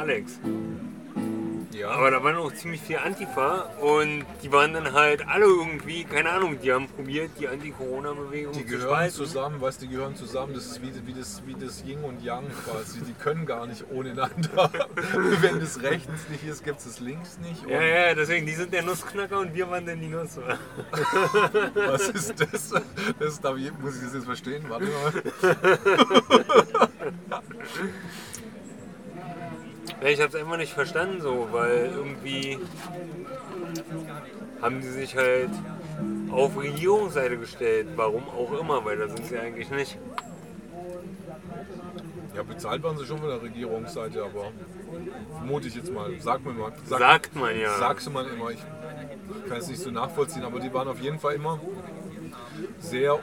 Alex. Ja. Aber da waren auch ziemlich viel Antifa und die waren dann halt alle irgendwie, keine Ahnung, die haben probiert, die Anti-Corona-Bewegung Die zu gehören spalten. zusammen, weißt du, die gehören zusammen. Das ist wie, wie, das, wie das Yin und Yang quasi. Die können gar nicht ohne einander. Wenn es rechts nicht ist, gibt es das links nicht. Ja, ja, deswegen, die sind der Nussknacker und wir waren dann die Nuss. Was ist das? Das darf ich, muss ich das jetzt verstehen? Warte mal. Ja, ich hab's einfach nicht verstanden so, weil irgendwie haben die sich halt auf Regierungsseite gestellt. Warum auch immer, weil da sind sie eigentlich nicht. Ja, bezahlt waren sie schon von der Regierungsseite, aber vermute ich jetzt mal. Sag mir mal. Sag, Sagt man ja. Sagst du mal immer. Ich kann es nicht so nachvollziehen, aber die waren auf jeden Fall immer sehr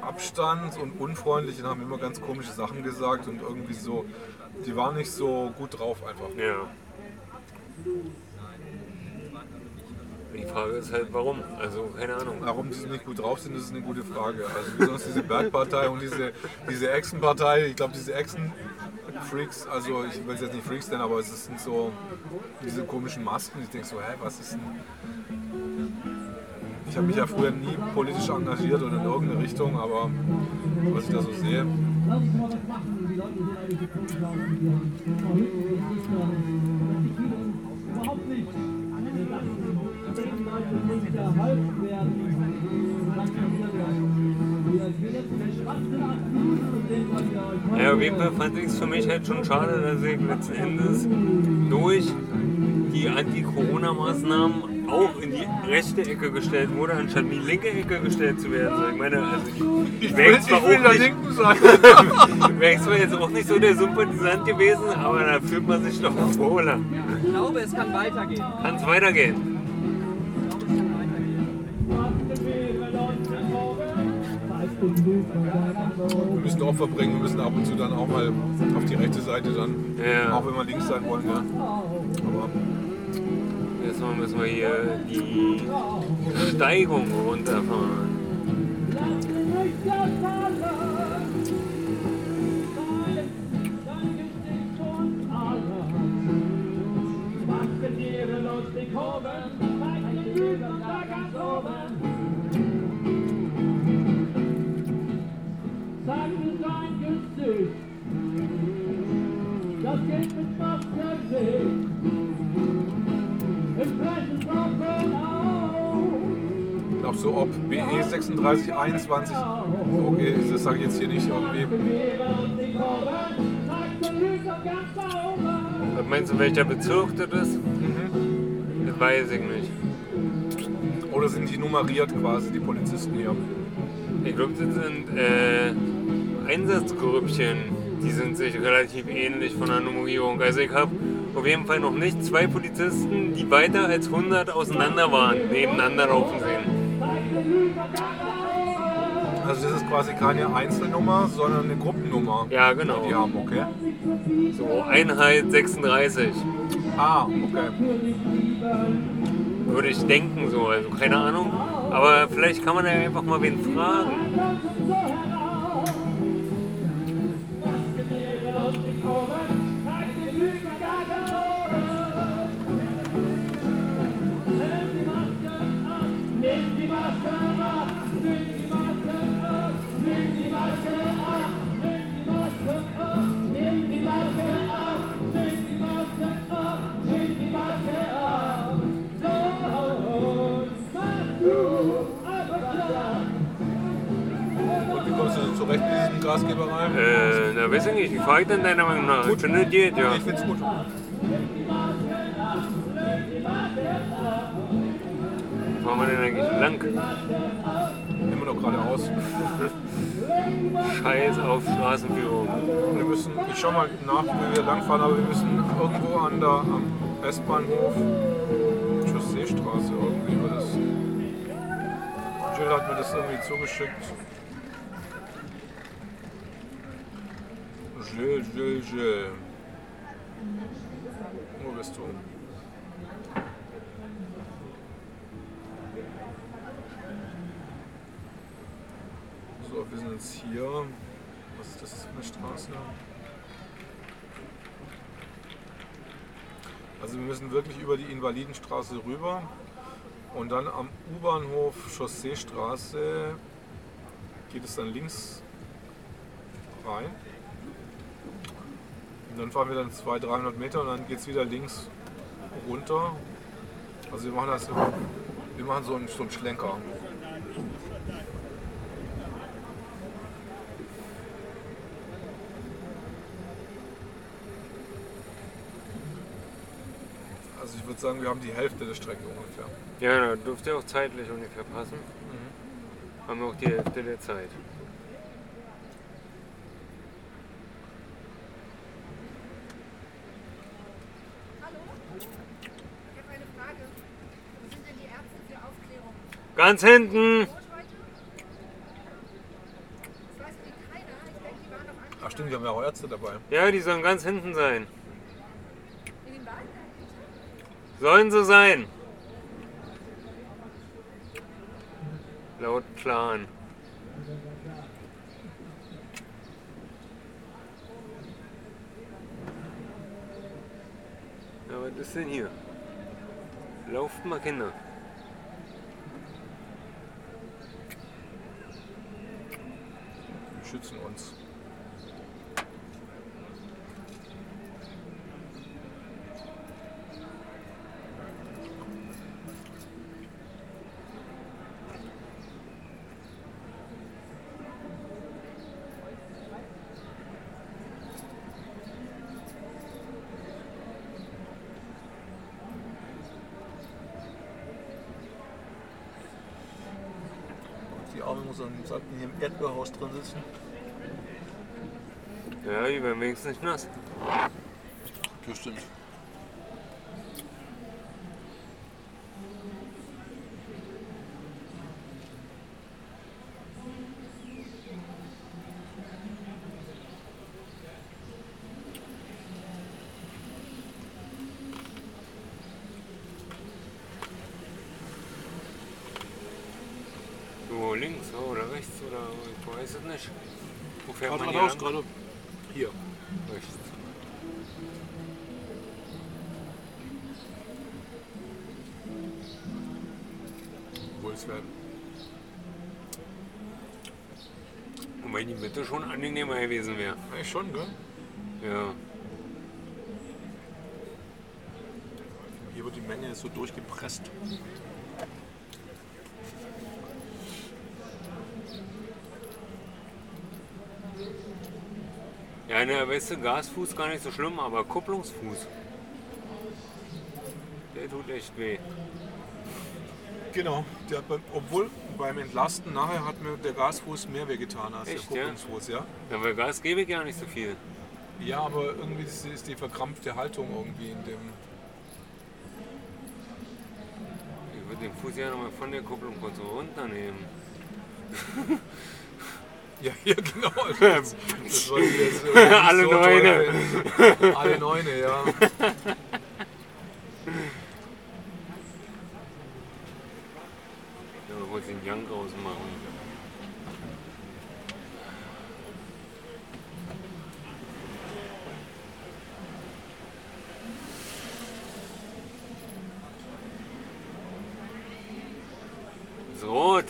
abstand und unfreundlich und haben immer ganz komische Sachen gesagt und irgendwie so, die waren nicht so gut drauf einfach. Ja. Die Frage ist halt, warum? Also, keine Ahnung. Warum die nicht gut drauf sind, das ist eine gute Frage. Also besonders diese Bergpartei und diese, diese Echsenpartei, ich glaube diese Echsen-Freaks, also ich will es jetzt nicht Freaks nennen, aber es sind so diese komischen Masken. Ich denke so, hä, was ist denn... Ich habe mich ja früher nie politisch engagiert oder in irgendeine Richtung, aber was ich da so sehe, Ja, auf jeden Fall fand ich es für mich halt schon schade, dass ich letzten Endes durch die Anti-Corona-Maßnahmen auch in die rechte Ecke gestellt wurde, anstatt in die linke Ecke gestellt zu werden. So, ich meine, also ich, ich wäre will, jetzt auch zwar jetzt auch nicht so der Sympathisant gewesen, aber da fühlt man sich doch wohler. Ich glaube, es kann weitergehen. Kann es weitergehen? Wir müssen Opfer bringen, wir müssen ab und zu dann auch mal auf die rechte Seite dann, Ja. auch wenn wir links sein wollen. Ja. Aber Jetzt müssen wir hier die Steigung runterfahren. Glaubst du, ob BE 3621 okay ist, das sage ich jetzt hier nicht irgendwie. Was meinst du, welcher Bezirk das ist? Mhm. Das weiß ich nicht. Oder sind die nummeriert quasi, die Polizisten hier? Ich glaube, das sind äh, Einsatzgrüppchen. Die sind sich relativ ähnlich von der Nummerierung. Also ich habe auf jeden Fall noch nicht zwei Polizisten, die weiter als 100 auseinander waren, nebeneinander laufen sehen. Also das ist quasi keine Einzelnummer, sondern eine Gruppennummer. Ja, genau. Die haben, okay. So Einheit 36, Ah, okay. würde ich denken so. Also keine Ahnung. Aber vielleicht kann man ja einfach mal wen fragen. Grasgebereien? Äh, na weiß ich nicht. Wie frage ich denn deiner Meinung nach? Ich finde, geht, ja. Ich find's gut. Wo fahren wir denn eigentlich lang? Immer noch geradeaus. Scheiß auf Straßenführung. Wir müssen, ich schau mal nach, wie wir langfahren, aber wir müssen irgendwo an der am S-Bahnhof Chausseestraße irgendwie das. Jill hat mir das irgendwie zugeschickt. Jill, Jill, Jill. Wo bist du? So, wir sind jetzt hier. Was ist das für eine Straße? Also wir müssen wirklich über die Invalidenstraße rüber und dann am U-Bahnhof Chausseestraße geht es dann links rein. Und dann fahren wir dann 200, 300 Meter und dann geht es wieder links runter. Also wir machen das, wir machen so einen, so einen Schlenker. Also ich würde sagen, wir haben die Hälfte der Strecke ungefähr. Ja, da dürfte auch zeitlich ungefähr passen. Haben wir auch die Hälfte der Zeit. Hallo? Ich habe eine Frage. Wo sind denn die Ärzte für Aufklärung? Ganz hinten! Rot heute? Das weiß mir keiner. Ich denke, die waren doch an. Ach stimmt, wir haben ja auch Ärzte dabei. Ja, die sollen ganz hinten sein. In den Wald? Sollen sie sein. Laut Plan. Ja, was ist denn hier? Lauft mal Kinder. Die schützen uns. Die Arme muss dann sollten hier im Erdbeerhaus drin sitzen. Ja, die werden wenigstens nicht nass. Das stimmt. Wobei die Mitte schon angenehmer gewesen wäre. eigentlich schon, gell? Ja. Hier wird die Menge so durchgepresst. Ja, ne, weißt du, Gasfuß gar nicht so schlimm, aber Kupplungsfuß. Der tut echt weh. Genau. Der hat beim, obwohl beim Entlasten nachher hat mir der Gasfuß mehr wehgetan als Echt, der? Kupplungsfuß, ja? Ja, bei Gas gebe ich ja nicht so viel. Ja, aber irgendwie ist, die verkrampfte Haltung irgendwie in dem. Ich würde den Fuß ja nochmal von der Kupplung kurz runternehmen. Ja, ja genau. Das, das war jetzt Alle so Neune. Alle Neune. Ja, wollte den Jank ausmachen. Ist rot.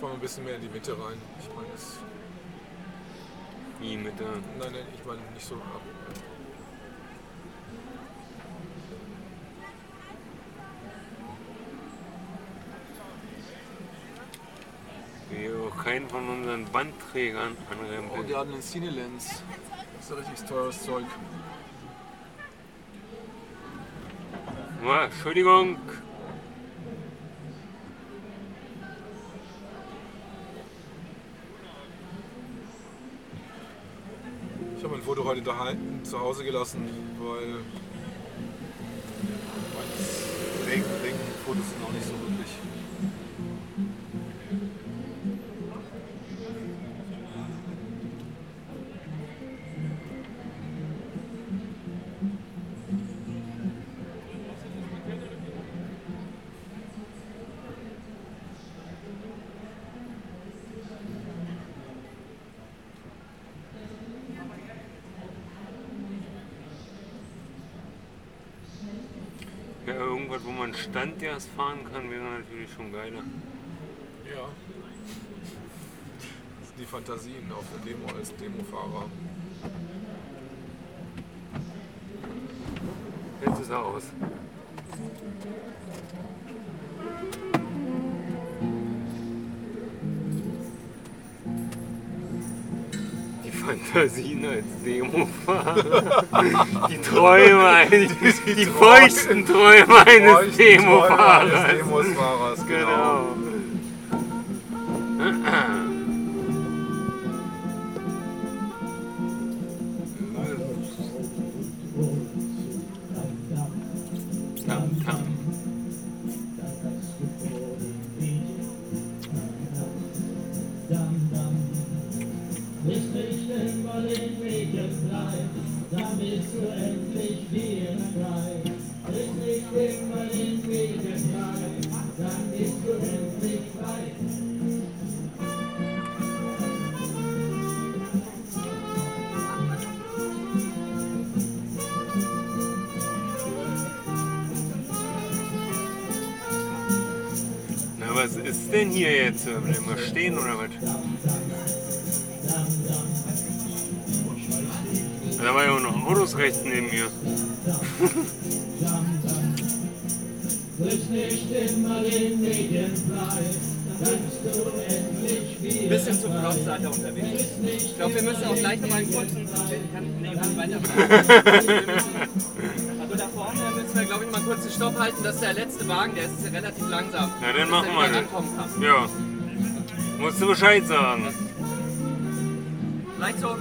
Fahren wir ein bisschen mehr in die Mitte rein. Ich meine, das. Wie mit der. Nein, nein, ich meine nicht so ab. Keinen von unseren Bandträgern Oh, die anrempeln. haben einen Cinelens. Das ist ja richtig teures Zeug. Ja, Entschuldigung. Ich daheim zu Hause gelassen, weil mein Regen, Regen wurde es noch nicht so wirklich. Irgendwas, wo man Standgas fahren kann, wäre natürlich schon geiler. Ja. Das sind die Fantasien auf der Demo als Demofahrer. Jetzt ist er aus. Fantasien als Demofahrer. Die Träume eines, die, feuchten Träume eines Demofahrers. Demosfahrers, genau. Genau. Was ist denn hier jetzt? Bleiben wir stehen oder was? Da war ja auch noch Autos rechts neben mir. Ein bisschen zu flott seid ihr unterwegs. Ich glaube, wir müssen auch gleich nochmal einen kurzen. Kann, nee, kann weiter. Stopp halten. Das ist der letzte Wagen, der ist relativ langsam. Na, dann bis machen wir kann. Ja. Musst du Bescheid sagen. Vielleicht so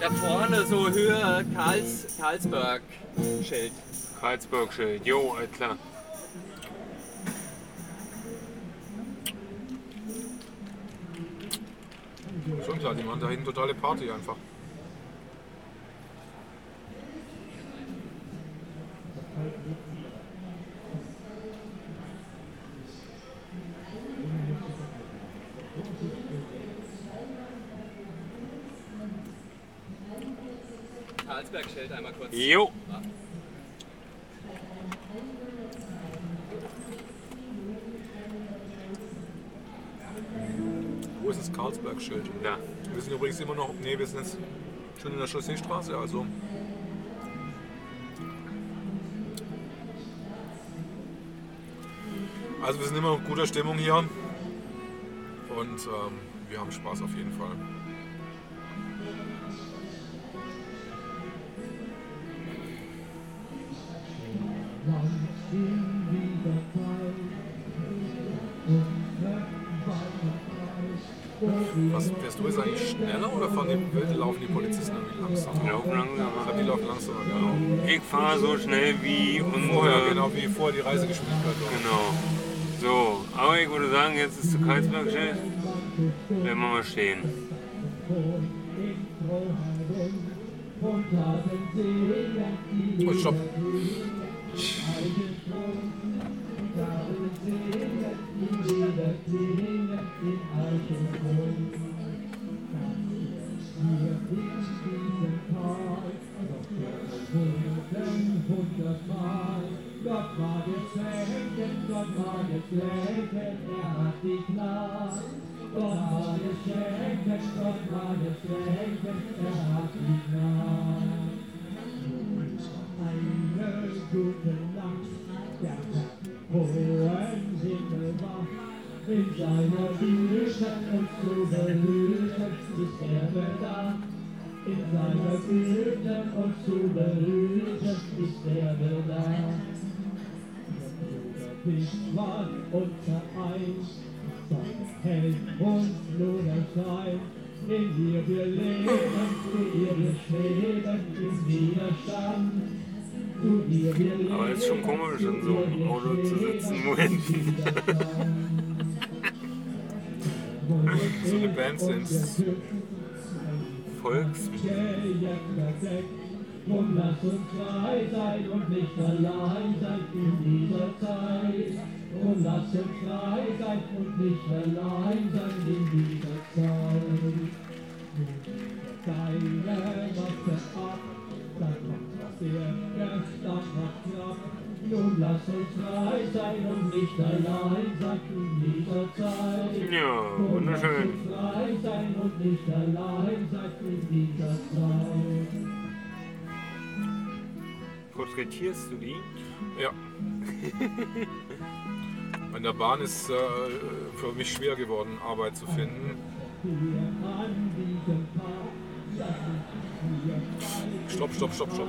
da vorne so Höhe Karls, Karlsberg-Schild. Karlsberg-Schild. Jo, klar. Schon klar, die machen da hinten totale Party einfach. Karlsberg-Schild einmal kurz. Jo. Wo ist das Karlsberg-Schild? Da. Wir sind übrigens immer noch, nee, wir sind jetzt schon in der Chausseestraße, also. Also wir sind immer noch in guter Stimmung hier und ähm, wir haben Spaß auf jeden Fall. Was, fährst du jetzt eigentlich schneller oder fahren die, laufen die Polizisten irgendwie langsam? Die laufen langsamer. Ich glaube, die laufen langsamer, genau. Ich fahre so schnell wie unsere. Vorher, genau, wie vorher die Reisegeschwindigkeit war. Genau. So, aber ich würde sagen, jetzt ist zu Karlsberg-Schild. Bleiben wir mal stehen. Oh, stopp. Gott war geschenkt, Gott war geschenkt, er hat dich klar. Eine gute Nacht, der hohen Himmel wacht. In seiner Güte uns zu behüten, ist er da. In seiner Güte uns zu behüten, ist er da. Bist war unser Eins, sein Held uns nur erscheint. In dir wir leben, für ihr wir schweben im Widerstand. Aber ist schon komisch, in so einem Auto zu sitzen, wo. So eine Band sind Volks. Und lass uns frei sein und nicht allein sein in dieser Zeit. Und lass uns frei sein und nicht allein sein in dieser Zeit. Deine Waffe ab, dann macht der dann macht knapp. Nun lass uns frei sein und nicht allein sein in dieser Zeit. Ja, wunderschön. Frei sein und nicht allein sein in dieser Zeit. Porträtierst du die? Ja. An der Bahn ist äh, für mich schwer geworden, Arbeit zu finden. Stopp, stopp, stopp, stopp.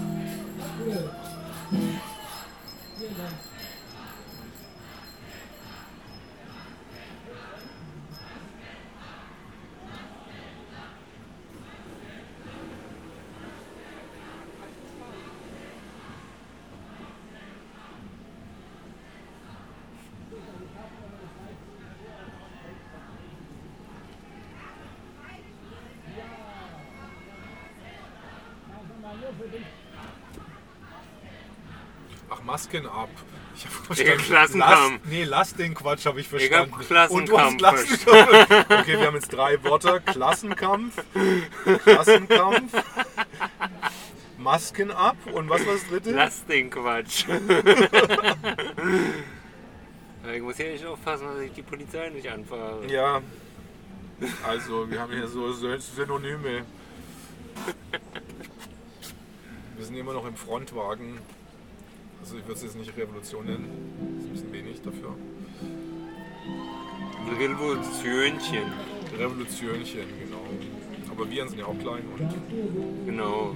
Ich hab Der Klassenkampf. Lass, nee, lass den Quatsch, habe ich hab verstanden. Klassenkampf Und du hast Klassenkampf. Okay, wir haben jetzt drei Wörter. Klassenkampf, Klassenkampf, Masken ab und was war das dritte? Lass den Quatsch. Ich muss hier echt aufpassen, dass ich die Polizei nicht anfahre. Ja, also wir haben hier so Synonyme. Wir sind immer noch im Frontwagen. Also ich würde es jetzt nicht Revolution nennen. Das ist ein bisschen wenig dafür. Revolutionchen. Revolutionchen, genau. Aber Viren sind ja auch klein und. Genau.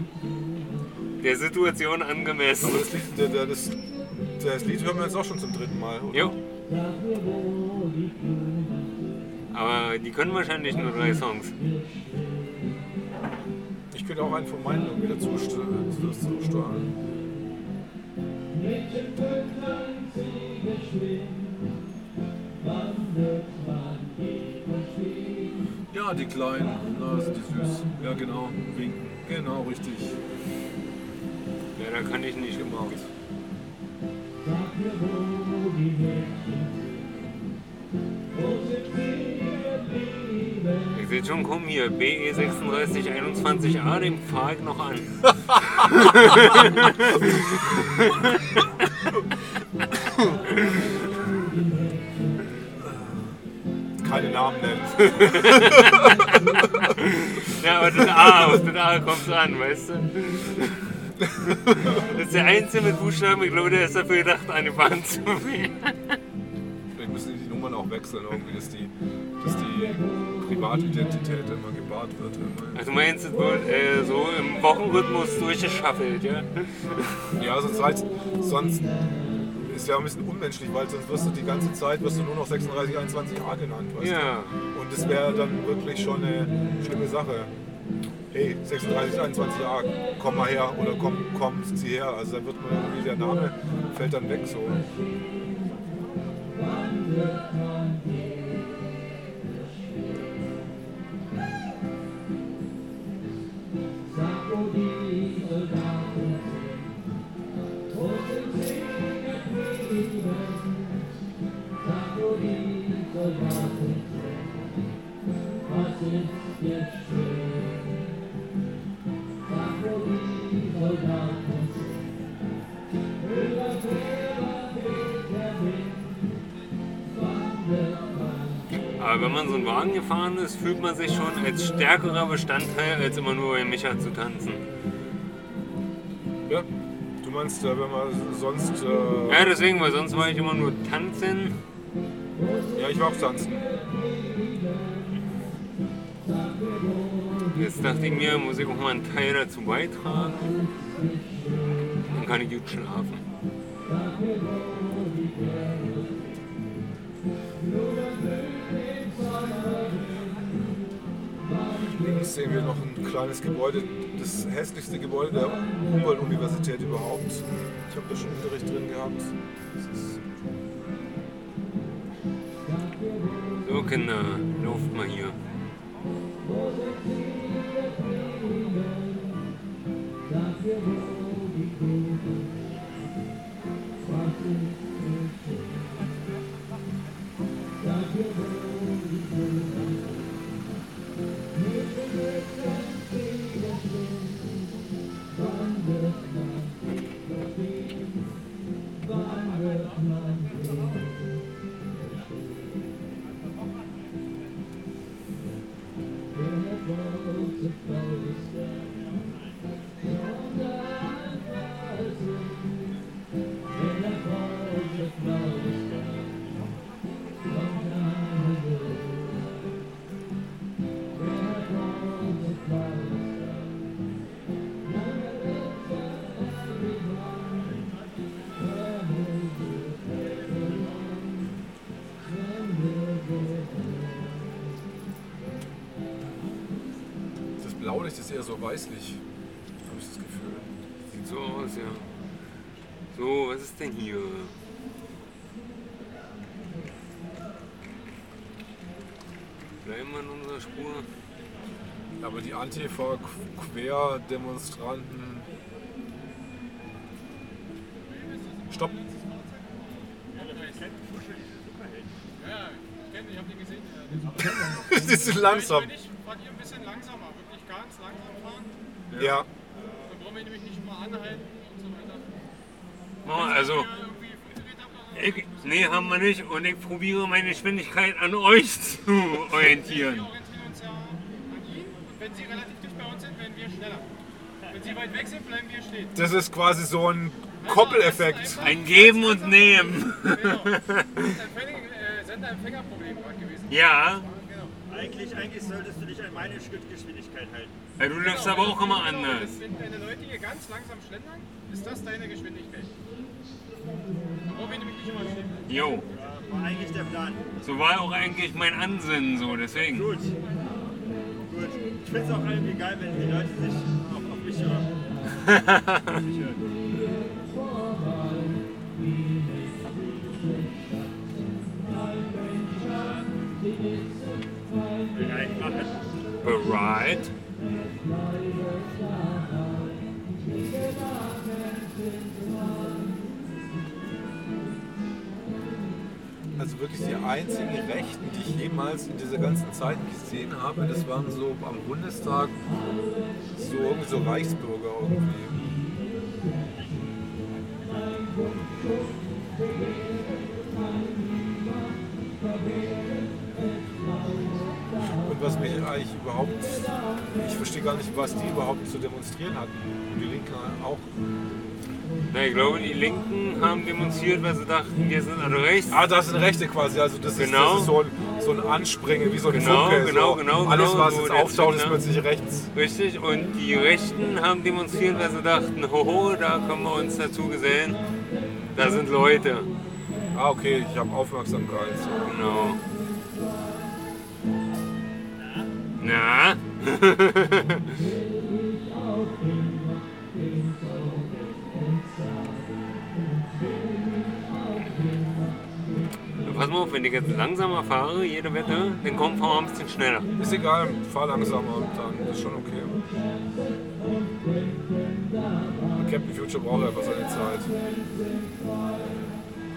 Der Situation angemessen. Aber das Lied, der, der, das, das Lied hören wir jetzt auch schon zum dritten Mal. Oder? Jo. Aber die können wahrscheinlich nur drei Songs. Ich könnte auch einen von meinen irgendwie dazu st- zusteuern. Mädchen können sie geschwind, wandert man geht und schwingt. Ja, die Kleinen, na, sind die süß. Ja, genau, winken. Genau, richtig. Ja, da kann ich nicht immer. Sag mir, wo die Mädchen sind, wo sind sie geblieben? Ich sehe schon, komm hier, BE 3621A, den fahre ich noch an. Keine Namen nennen. Ja, aber das A, auf das A kommt an, weißt du? Das ist der einzige mit Buchstaben, ich glaube, der ist dafür gedacht, eine Bahn zu wählen. Vielleicht müssen die die Nummern auch wechseln, irgendwie, dass die, dass die Privatidentität immer gebahrt wird. Also meinst du, es wird äh, so im Wochenrhythmus durchgeschaffelt, ja? Ja, sonst, halt, sonst ist ja ein bisschen unmenschlich, weil sonst wirst du die ganze Zeit wirst du nur noch 3621a genannt. Weißt Ja. du? Und das wäre dann wirklich schon eine schlimme Sache. Hey, 3621a, komm mal her oder komm, komm, zieh her. Also dann wird man irgendwie, der Name fällt dann weg so. Soldaten sind, was ist jetzt schön? Sag, wo die Soldaten sind, über Gräber weht der Wind, wandert man Aber wenn man so einen Wagen gefahren ist, fühlt man sich schon als stärkerer Bestandteil, als immer nur bei Micha zu tanzen. Ja, du meinst, äh, wenn man sonst. Äh, Ja, deswegen, weil sonst war ich immer nur tanzen. Ja, ich war auch tanzen. Jetzt dachte ich mir, muss ich auch mal einen Teil dazu beitragen. dann kann ich gut schlafen. Links sehen wir noch ein kleines Gebäude, das hässlichste Gebäude der Humboldt-Universität überhaupt. Ich habe da schon Unterricht drin gehabt. Kinder, lauft mal hier. Blaulicht ist eher so weißlich, habe ich das Gefühl. Sieht so aus, ja. So, was ist denn hier? Bleiben wir in unserer Spur. Aber die Antifa-Querdemonstranten. Stopp! Ja, ich kenne, ich habe den gesehen. Das ist langsam. Wenn ich, fahrt ihr ein bisschen langsamer, wirklich ganz langsam fahren. Ja. Dann brauchen wir nämlich nicht immer anhalten und so weiter. Oh, also, ich, nee, haben wir nicht. Und ich probiere meine Geschwindigkeit an euch zu orientieren. Wir orientieren uns ja an ihn und wenn sie relativ dicht bei uns sind, werden wir schneller. Wenn sie weit weg sind, bleiben wir stehen. Das ist quasi so ein Koppeleffekt. Ein Geben und Nehmen. Genau. Das ist ein äh, Sender-Empfänger-Problem gewesen. Ja, Eigentlich, eigentlich solltest du dich an meine Schrittgeschwindigkeit halten. Ja, du läufst aber auch immer Genau, anders. Wenn deine Leute hier ganz langsam schlendern, ist das deine Geschwindigkeit. Da brauchen wir nämlich nicht immer. Jo, Ja, war eigentlich der Plan. so war auch eigentlich mein Ansinnen so, deswegen. Gut. Gut. Ich finde es auch irgendwie geil, wenn die Leute sich auch auf mich hören. Auf mich hören. Bereit machen. Bereit? Also wirklich die einzigen Rechten, die ich jemals in dieser ganzen Zeit gesehen habe, das waren so am Bundestag so irgendwie so Reichsbürger irgendwie. Was mich eigentlich überhaupt, ich verstehe gar nicht, was die überhaupt zu demonstrieren hatten. Und die Linken auch. Na, ich glaube, die Linken haben demonstriert, weil sie dachten, wir sind alle rechts. Ah, das sind Rechte quasi, also das, ist, Genau. das ist so ein, so ein Anspringen, wie so ein Genau, Funke. genau, so. genau, Alles, genau, was so jetzt auftaucht, ist plötzlich rechts. Richtig, und die Rechten haben demonstriert, weil sie dachten, hoho, da können wir uns dazu gesellen. Da sind Leute. Ah, okay, ich habe Aufmerksamkeit. Genau. Na? Pass mal auf, wenn ich jetzt langsamer fahre, jede Wette, dann kommt wir ein bisschen schneller. Ist egal, fahr langsamer und dann ist schon okay. Captain Future braucht einfach seine Zeit.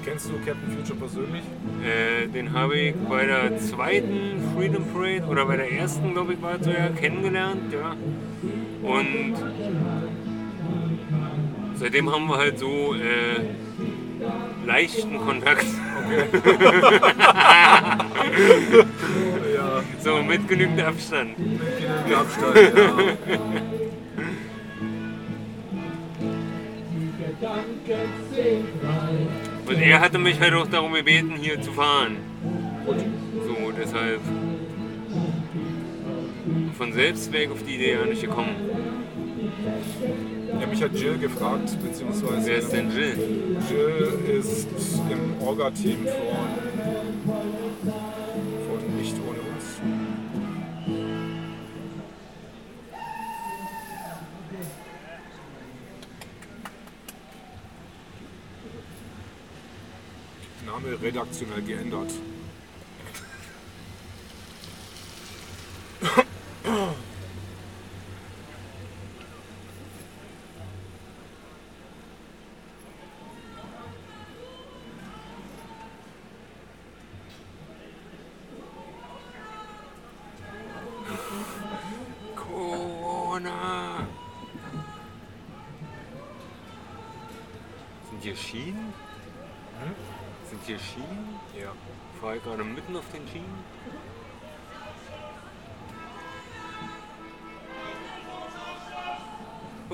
Kennst du Captain Future persönlich? Äh, den habe ich bei der zweiten Freedom Parade oder bei der ersten, glaube ich, war es so ja, kennengelernt, ja. Und seitdem haben wir halt so äh, leichten Kontakt. Ja, So mit genügend Abstand. mit genügend Abstand, ja. Und er hatte mich halt auch darum gebeten, hier zu fahren. So, deshalb. Von selbst wäre ich auf die Idee ja nicht gekommen. Ja, mich hat Jill gefragt, beziehungsweise Wer ist denn Jill? Jill ist im Orga-Team von, von Name redaktionell geändert.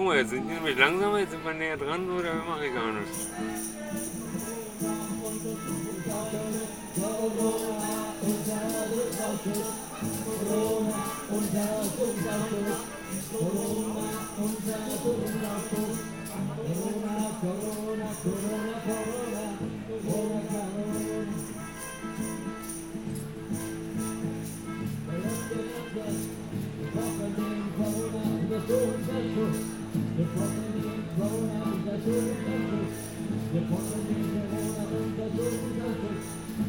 Guck mal, jetzt sind nämlich langsamer, jetzt sind wir näher dran, oder mache ich gar nichts. The problem being blown out is that you. The problem being blown out is that you're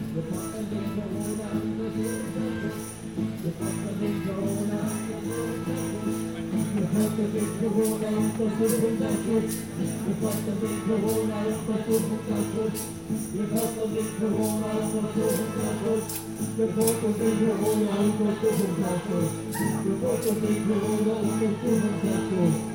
The problem is you're The problem being The problem is you're The problem being The problem is you're the boat of the Jehovah, the boat of the Jehovah, the.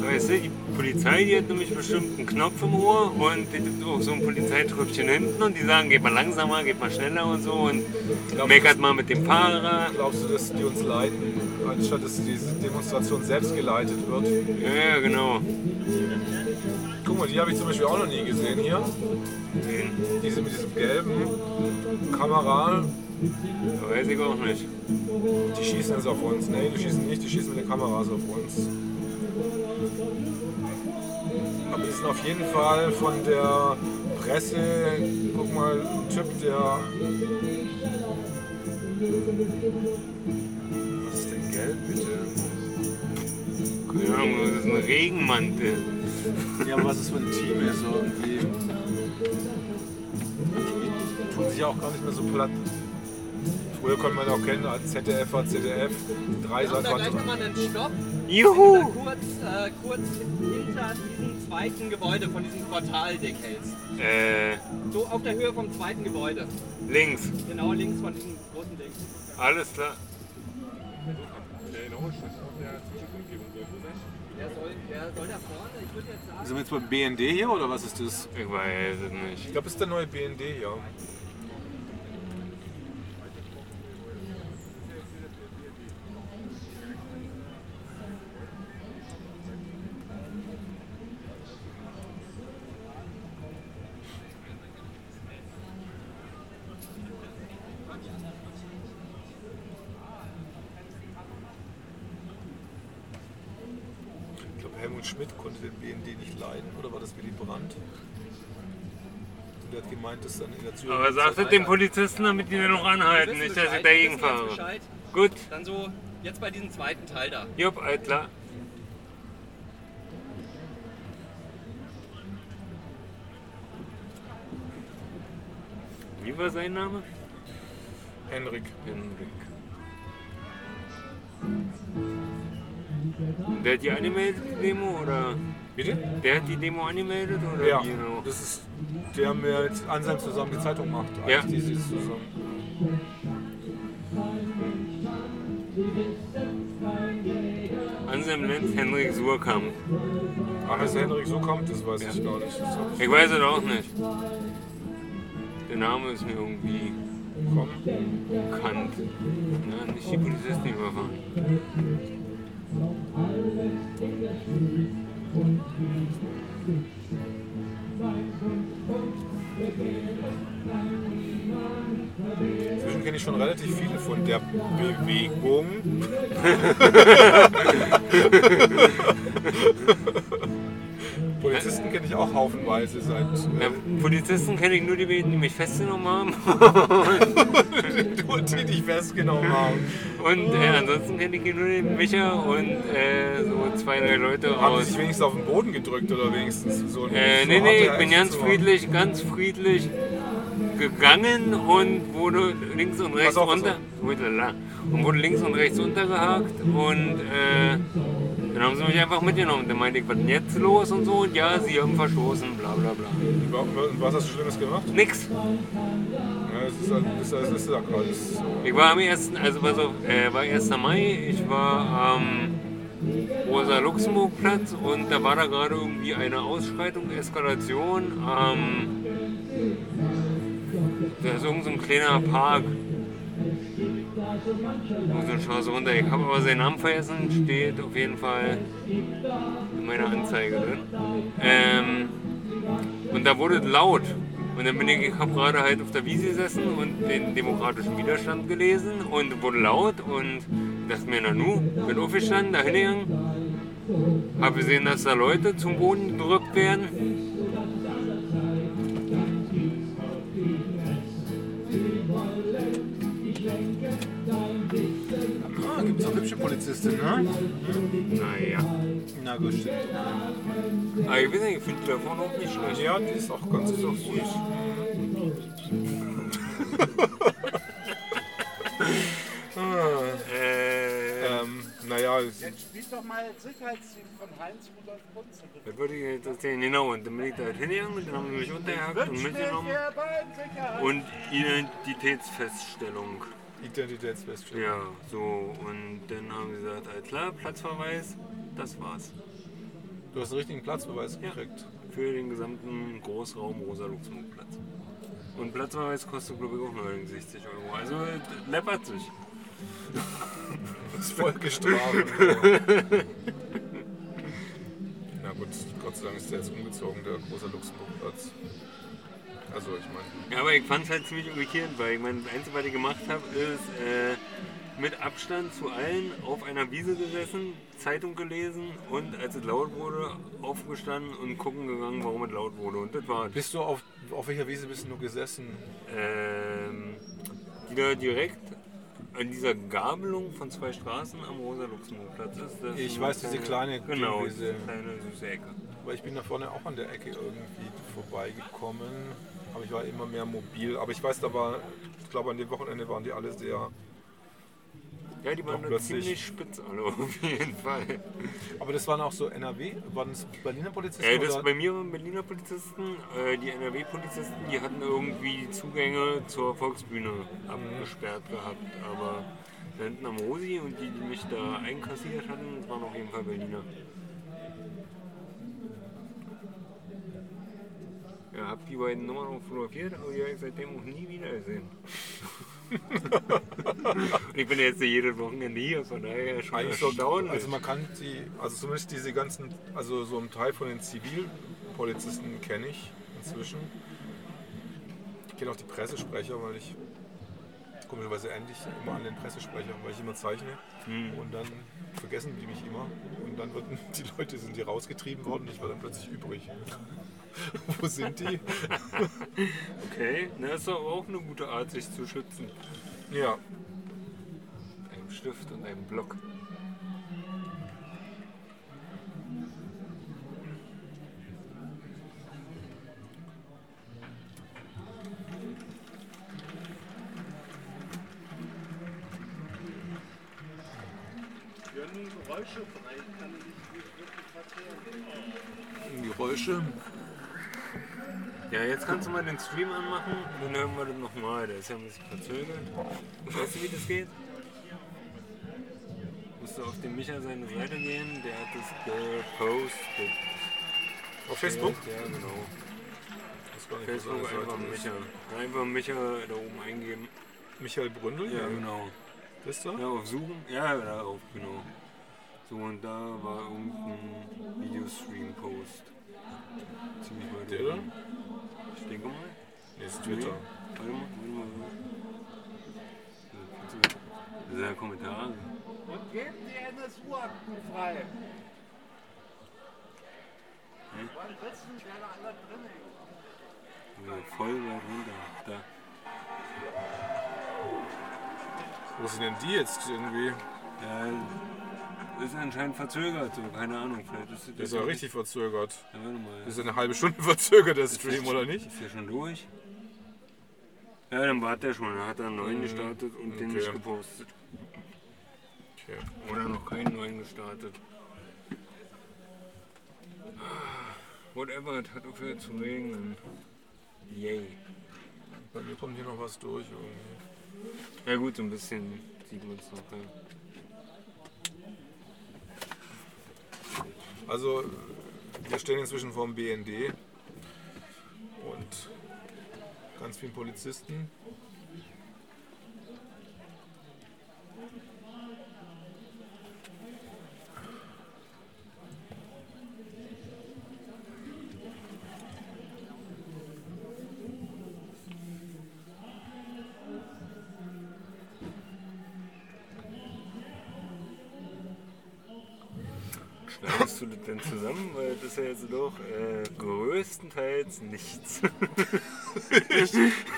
Weißt du, die Polizei, die hat nämlich bestimmt einen Knopf im Ohr und die gibt auch so ein Polizeitröpfchen hinten und die sagen, geht mal langsamer, geht mal schneller und so und meckert mal mit dem Fahrer. Glaubst du, dass die uns leiten, anstatt dass diese Demonstration selbst geleitet wird? Ja, ja, genau. Guck mal, die habe ich zum Beispiel auch noch nie gesehen hier. Den Diese mit diesem gelben Kamera, weiß ich auch nicht. die schießen jetzt auf uns. Nee, die schießen nicht, die schießen mit den Kameras auf uns. Aber die sind auf jeden Fall von der Presse, guck mal, ein Typ, der. Was ist denn gelb, bitte? Ahnung, das ist ein Regenmantel. Ja, aber was es für ein Team ist, irgendwie. Die tun sich ja auch gar nicht mehr so platt. Früher konnte man auch kennen als ZDF, ZDF, drei Wir haben da gleich nochmal einen Stopp. Juhu! Da kurz, äh, kurz hinter diesem zweiten Gebäude von diesem Portaldeck hältst. Äh, So auf der Höhe vom zweiten Gebäude. links. Genau links von diesem großen Ding. Alles klar. Der soll, der soll da vorne, ich würde jetzt sagen. Sind wir jetzt beim BND hier oder was ist das? Ich weiß es nicht. Ich glaube, das ist der neue BND, ja. Ich glaube, Helmut Schmidt konnte den BND nicht leiden, oder war das Willy Brandt? Und der hat gemeint, dass dann in der Zürich. Aber sagt es den Polizisten, damit die den noch anhalten, nicht, dass ich dagegen fahre. Gut, Dann so, jetzt bei diesem zweiten Teil da. jupp, alles klar. Wie war sein Name? Henrik. Henrik. Der hat die angemeldet, die Demo, oder? Bitte? Der hat die Demo angemeldet, oder Ja, wie genau? das ist der mit Anselm zusammen die Zeitung macht. Ja. Die ist zusammen. Anselm Lenz, Henrik Surkamp. Aber dass Henrik so kommt, das weiß ich gar nicht. Ich Ich weiß es auch nicht. Der Name ist mir irgendwie. Komm. Kant. Ja, nicht die Polizisten überfahren. Inzwischen kenne ich schon relativ viele von der Bewegung. Polizisten kenne ich auch haufenweise seit. Ja, Äh, Polizisten kenne ich nur die, die mich festgenommen haben. nur die dich festgenommen haben. Und äh, ansonsten kenne ich nur den Micha und äh, so zwei, drei Leute Haben aus. sich wenigstens auf den Boden gedrückt oder wenigstens so ein Äh, so nee, nee, harte ich bin ganz friedlich, ganz friedlich gegangen und wurde links und rechts auf, pass unter. Huitlala. Und wurde links und rechts untergehakt und äh, dann haben sie mich einfach mitgenommen. Dann meinte ich, was denn jetzt los und so und ja, sie haben verstoßen, bla bla bla. Wa- wa- Was hast du Schlimmes gemacht? Nix. Ich war am 1. also pass auf, äh, war 1. Mai, ich war am Rosa-Luxemburg-Platz und da war da gerade irgendwie eine Ausschreitung, Eskalation. Ähm, da ist irgend so ein kleiner Park. So eine Straße runter. Ich habe aber seinen Namen vergessen, steht auf jeden Fall in meiner Anzeige drin. Ähm, und da wurde laut. Und dann bin ich, ich habe gerade halt auf der Wiese gesessen und den demokratischen Widerstand gelesen und wurde laut und dachte mir, na nu, bin aufgestanden, da hingegangen, habe gesehen, dass da Leute zum Boden gedrückt werden. Hübsche Polizistin, ne? Naja, Na gut, stimmt. aber ich weiß nicht, ich finde die da vorne auch nicht schlecht. Ja, die ist auch ganz ist auch süß. Äh, Ähm, naja, Jetzt spielt doch mal Sicherheitsteam von Heinz Rudolf Kunze. das würde ich jetzt erzählen, genau. Und dann bin ich da halt hingegangen und dann haben sie mich untergehakt und mitgenommen. Und Identitätsfeststellung. Identitätsfeststellung. Ja, so. Und dann haben sie gesagt, alles klar, Platzverweis, das war's. Du hast einen richtigen Platzbeweis Ja. gekriegt. Für den gesamten Großraum Rosa-Luxemburg-Platz. Und Platzverweis kostet, glaube ich, auch nur 60 Euro. Also läppert sich. Das ist voll gestraft. Na gut, Gott sei Dank ist der jetzt umgezogen, der große Luxemburgplatz. Also ich meine, Ja, aber ich fand es halt ziemlich irritierend, weil ich meine, das Einzige, was ich gemacht habe, ist äh, mit Abstand zu allen auf einer Wiese gesessen, Zeitung gelesen und als es laut wurde, aufgestanden und gucken gegangen, warum es laut wurde. Und das war bist du auf, auf welcher Wiese bist du nur gesessen? ähm, wieder direkt an dieser Gabelung von zwei Straßen am Rosa-Luxemburg-Platz ist. Das Ich weiß, eine diese kleine Genau, diese kleine süße Ecke. Weil ich bin da vorne auch an der Ecke irgendwie vorbeigekommen. Aber ich war immer mehr mobil. Aber ich weiß, da war, ich glaube an dem Wochenende waren die alle sehr. Ja, die waren plötzlich. ziemlich spitz alle auf jeden Fall. Aber das waren auch so NRW, waren es Berliner Polizisten? Äh, das oder? bei mir waren Berliner Polizisten, äh, die NRW-Polizisten, die hatten irgendwie Zugänge zur Volksbühne abgesperrt gehabt. Aber da hinten am Rosi und die, die mich da einkassiert hatten, das waren auf jeden Fall Berliner. Ja, hab die beiden Nummern auch fotografiert, aber die habe ich seitdem auch nie wieder gesehen. und ich bin jetzt jedes Wochenende hier, von daher schon Eigentlich so, erstaunlich. also man kann die, also zumindest diese ganzen, also so ein Teil von den Zivilpolizisten kenne ich inzwischen. Ich kenne auch die Pressesprecher, weil ich komischerweise endlich immer an den Pressesprecher, weil ich immer zeichne und dann vergessen die mich immer und dann würden die Leute sind die rausgetrieben worden und ich war dann plötzlich übrig. Wo sind die? Okay, na, ist doch auch eine gute Art, sich zu schützen. Ja, Mit einem Stift und einem Block. Geräusche frei, kann ich nicht wirklich verkehren. Geräusche. Ja, jetzt kannst du mal den Stream anmachen, dann hören wir das nochmal. Der ist ja ein bisschen verzögert. Weißt du, wie das geht? Musst du auf den Micha seine Seite gehen, der hat das gepostet. Auf Facebook? Ja, genau. Das war Facebook alles einfach. Micha. Einfach Micha da oben eingeben. Michael Bründel? Ja, genau. Das da? Ja, auf Suchen? Ja, darauf, genau. So, und da war irgendein Videostream-Post. Ziemlich weit Der da? Ich denke mal. Nee, ist Twitter. Warte mal, warte mal. Das ist ja Kommentare. Und geben die NSU-Akten frei. Wann sitzen die da alle drin? Ja, voll weit runter. Da. Wo sind denn die jetzt irgendwie? Ja, ist anscheinend verzögert, so, keine Ahnung. Vielleicht ist Das ist ja richtig verzögert. Ja, warte mal. Das ist eine halbe Stunde verzögert, der Stream, oder nicht? Ist der schon durch? Ja, dann war der schon. Er hat einen neuen gestartet und den okay. nicht gepostet. Okay. Oder noch keinen neuen gestartet. Whatever, es hat aufgehört zu regnen. Yay. Bei mir kommt hier noch was durch irgendwie. Ja gut, so ein bisschen sieht man es noch. Ja. Also, wir stehen inzwischen vor dem BND und ganz vielen Polizisten. Schneidest du das denn ja jetzt doch äh, größtenteils nichts.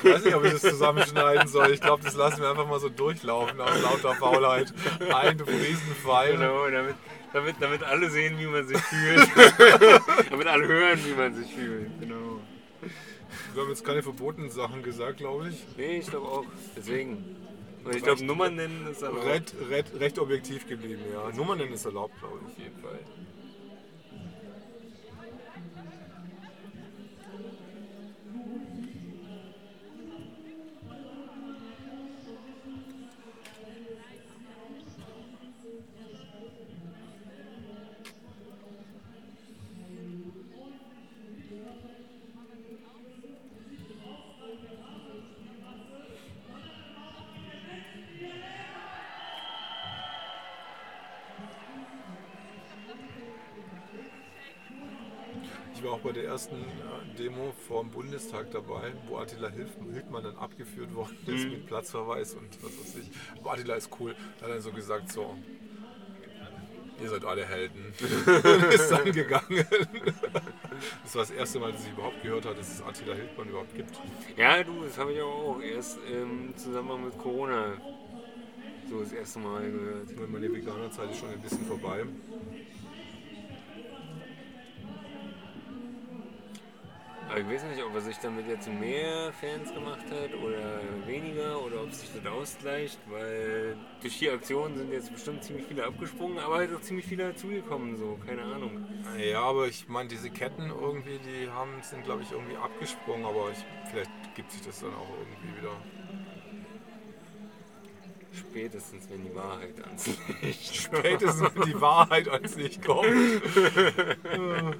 Ich weiß nicht, ob ich das zusammenschneiden soll. Ich glaube, das lassen wir einfach mal so durchlaufen aus lauter Faulheit. Ein Riesenpfeil. genau, damit, damit, damit alle sehen, wie man sich fühlt. damit alle hören, wie man sich fühlt. Genau. Wir haben jetzt keine verbotenen Sachen gesagt, glaube ich. Nee, ich glaube auch. Deswegen. Und ich glaube, Nummern nennen ist aber. Recht, recht, recht objektiv geblieben, ja. Nummer nennen ist erlaubt, glaube ich. Auf jeden Fall. Bundestag dabei, wo Attila Hildmann dann abgeführt worden ist mit Platzverweis und was weiß ich. Aber Attila ist cool. Da hat er so gesagt, so, ihr seid alle Helden. ist dann gegangen. Das war das erste Mal, dass ich überhaupt gehört habe, dass es Attila Hildmann überhaupt gibt. Ja, du, das habe ich auch erst im Zusammenhang mit Corona so das erste Mal gehört. Meine Veganerzeit ist schon ein bisschen vorbei. Aber ich weiß nicht, ob er sich damit jetzt mehr Fans gemacht hat oder weniger oder ob sich das ausgleicht, weil durch die Aktion sind jetzt bestimmt ziemlich viele abgesprungen, aber halt auch ziemlich viele dazugekommen, so, keine Ahnung. Ja, aber ich meine, diese Ketten irgendwie, die haben, sind glaube ich irgendwie abgesprungen, aber ich, vielleicht gibt sich das dann auch irgendwie wieder. Spätestens, wenn die Wahrheit ans Licht Spätestens, wenn die Wahrheit ans Licht kommt.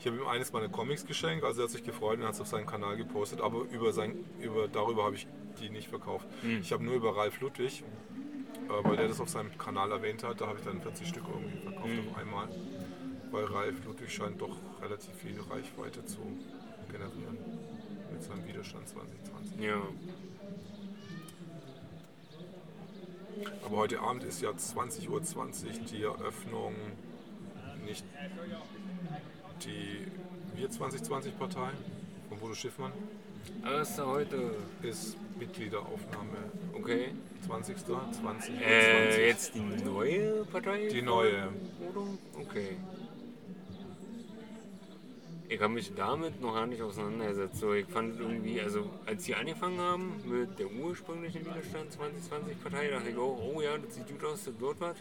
Ich habe ihm eines meiner Comics geschenkt, also er hat sich gefreut und hat es auf seinen Kanal gepostet, aber über sein, über, darüber habe ich die nicht verkauft. Ich habe nur über Ralf Ludwig, äh, weil der das auf seinem Kanal erwähnt hat, da habe ich dann 40 Stück irgendwie verkauft auf einmal. Weil Ralf Ludwig scheint doch relativ viel Reichweite zu generieren mit seinem Widerstand 2020. Ja. Aber heute Abend ist ja 20.20 Uhr die Eröffnung, nicht die Wir 2020 Partei von Bodo Schiffmann, da heute. ist Mitgliederaufnahme Okay. 20. 20 Uhr. Äh, jetzt die neue Partei? Die neue. Okay. Ich habe mich damit noch gar nicht auseinandergesetzt. So, ich fand irgendwie, also als sie angefangen haben mit der ursprünglichen Widerstand 2020 Partei, dachte ich auch, oh ja, das sieht gut aus, das wird was.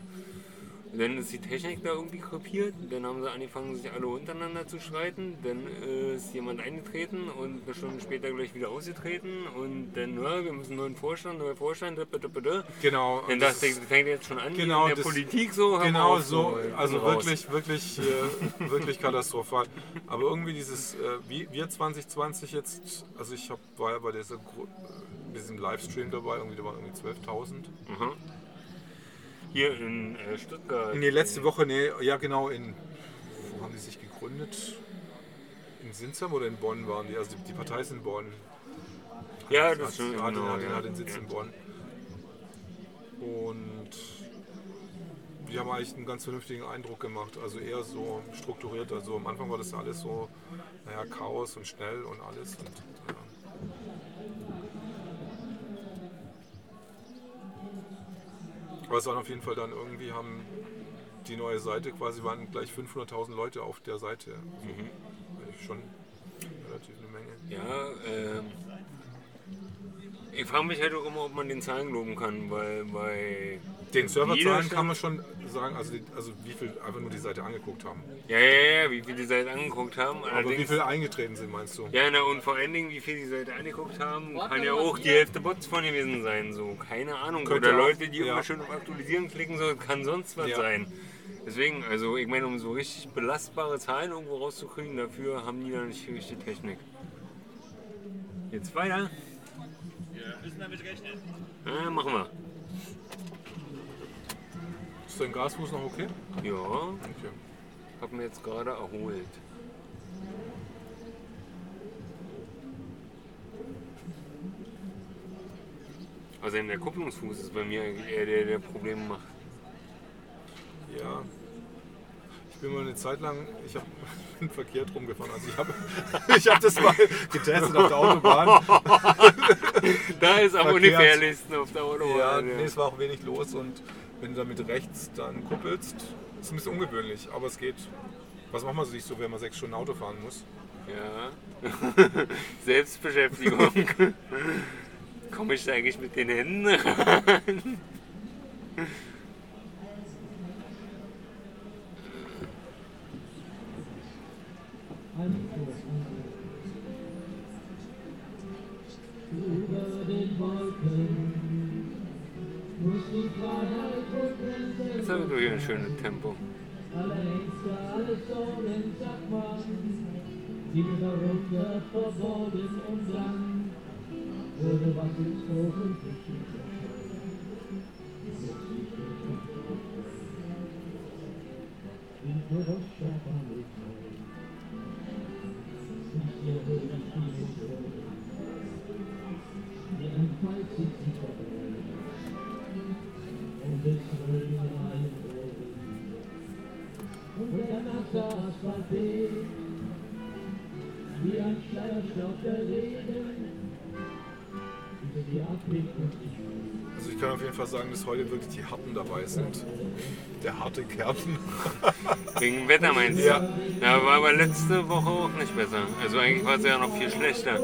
Dann ist die Technik da irgendwie krepiert, dann haben sie angefangen, sich alle untereinander zu streiten, dann äh, ist jemand eingetreten und eine Stunde später gleich wieder ausgetreten und dann, ja, wir müssen einen neuen Vorstand, neuer Vorstand, da, da, da, da. Genau. Dann das dachte ich, fängt jetzt schon an, Genau, in der Politik so. Genau auf, so, also raus. wirklich, wirklich, äh, wirklich katastrophal. Aber irgendwie dieses, äh, wie wir 2020 jetzt, also ich hab, war ja bei dieser, äh, diesem Livestream dabei, irgendwie, da waren irgendwie 12.000. Mhm. Hier in äh, Stuttgart. Nee, letzte Woche, nee, ja genau, in, wo haben die sich gegründet? In Sinsheim oder in Bonn waren die, also die, die Partei ist in Bonn. Ja, Hat- das ist schon hat, genau. hat, ja. hat den Sitz ja. in Bonn. Und die haben eigentlich einen ganz vernünftigen Eindruck gemacht. Also eher so strukturiert. Also am Anfang war das alles so, naja, Chaos und schnell und alles. Und, ja. Aber es waren auf jeden Fall dann irgendwie, haben die neue Seite quasi, waren gleich 500.000 Leute auf der Seite. Also Schon relativ eine Menge. Ja, ähm. Ich frage mich halt auch immer, ob man den Zahlen loben kann, weil bei. Den Serverzahlen kann man schon sagen, also, die, also wie viel einfach nur die Seite angeguckt haben. Ja, ja, ja, wie viele die Seite angeguckt haben. Aber wie viele eingetreten sind, meinst du? ja, na, und vor allen Dingen, wie viel die Seite angeguckt haben, kann ja auch die Hälfte Bots von gewesen sein. So, keine Ahnung. Könnte Oder Leute, die ja. immer schön auf Aktualisieren klicken, so, kann sonst was Ja. sein. Deswegen, also ich meine, um so richtig belastbare Zahlen irgendwo rauszukriegen, dafür haben die noch nicht die richtige Technik. Jetzt weiter. Wir müssen damit rechnen. Ja, machen wir. Ist dein Gasfuß noch okay? Ja, Okay. hab mir jetzt gerade erholt. Also der Kupplungsfuß ist bei mir eher der, der Probleme macht. Ja. Ich bin mal eine Zeit lang, ich bin verkehrt rumgefahren. Also ich habe ich hab das mal getestet auf der Autobahn. Da ist am ungefährlichsten auf der Autobahn. Ja, nee, es war auch wenig los und wenn du damit rechts dann kuppelst, ist ein bisschen ungewöhnlich, aber es geht. Was macht man sich so, wenn man sechs Stunden Auto fahren muss? Ja. Selbstbeschäftigung. Komme ich da eigentlich mit den Händen ran? Jetzt haben wir ein schönes Tempo. Und der nasse Asphalt weht, wie ein Schleierstaub der Regen, Also ich kann auf jeden Fall sagen, dass heute wirklich die Harten dabei sind. Der harte Kern. Wegen dem Wetter meinst du? Ja. Ja, war aber letzte Woche auch nicht besser. Also eigentlich war es ja noch viel schlechter.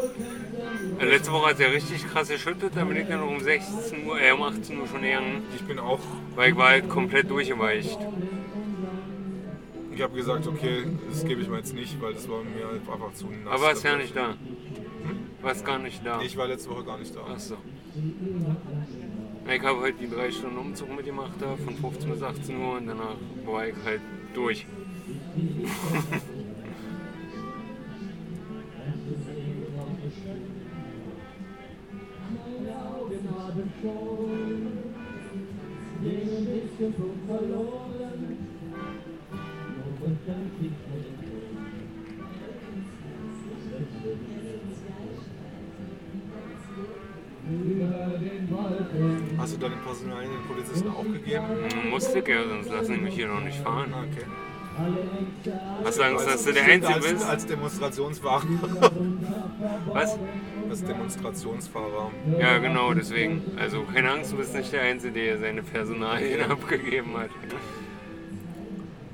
Äh, Letzte Woche hat es ja richtig krass geschüttet, da bin ich dann um 16 Uhr, äh, um 18 Uhr schon gegangen, Ich bin auch, weil ich war halt komplett durchgeweicht. ich habe gesagt, okay, das gebe ich mir jetzt nicht, weil das war mir einfach zu nass. Aber warst ja dafür. nicht da. Warst gar nicht da. Nee, ich war letzte Woche gar nicht da. Achso. Ich habe halt die drei Stunden Umzug mitgemacht da, von 15 bis 18 Uhr und danach war ich halt durch. Hast du deinen Personalien den Polizisten aufgegeben? Musste ja, sonst lassen die mich hier noch nicht fahren. Ah, Okay. Hast du Angst, dass du der Einzige als, bist? als Demonstrationsfahrer. Was? Als Demonstrationsfahrer. Ja, genau, deswegen. Also keine Angst, du bist nicht der Einzige, der seine Personalien abgegeben hat.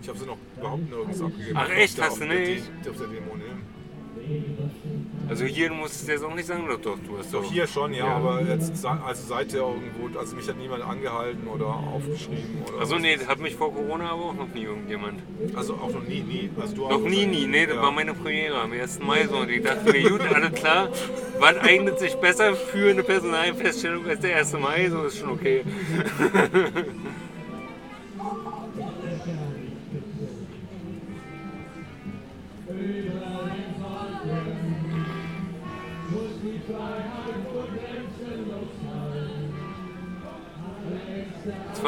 Ich habe sie noch überhaupt nirgends abgegeben. Ach, echt? Hast du nicht? die- Auf der Demo, ne? Also hier, du musst es jetzt auch nicht sagen, doch, du hast Doch doch. hier schon, ja, Ja. aber jetzt also seither irgendwo, also mich hat niemand angehalten oder aufgeschrieben oder Also nee, hat mich vor Corona aber auch noch nie irgendjemand. Also auch noch nie, nie. Also du Noch nie, nie, nee, das Ja. war meine Premiere am 1. Mai so und ich dachte mir, gut, alles klar, was eignet sich besser für eine Personalfeststellung als der 1. Mai, so ist schon okay.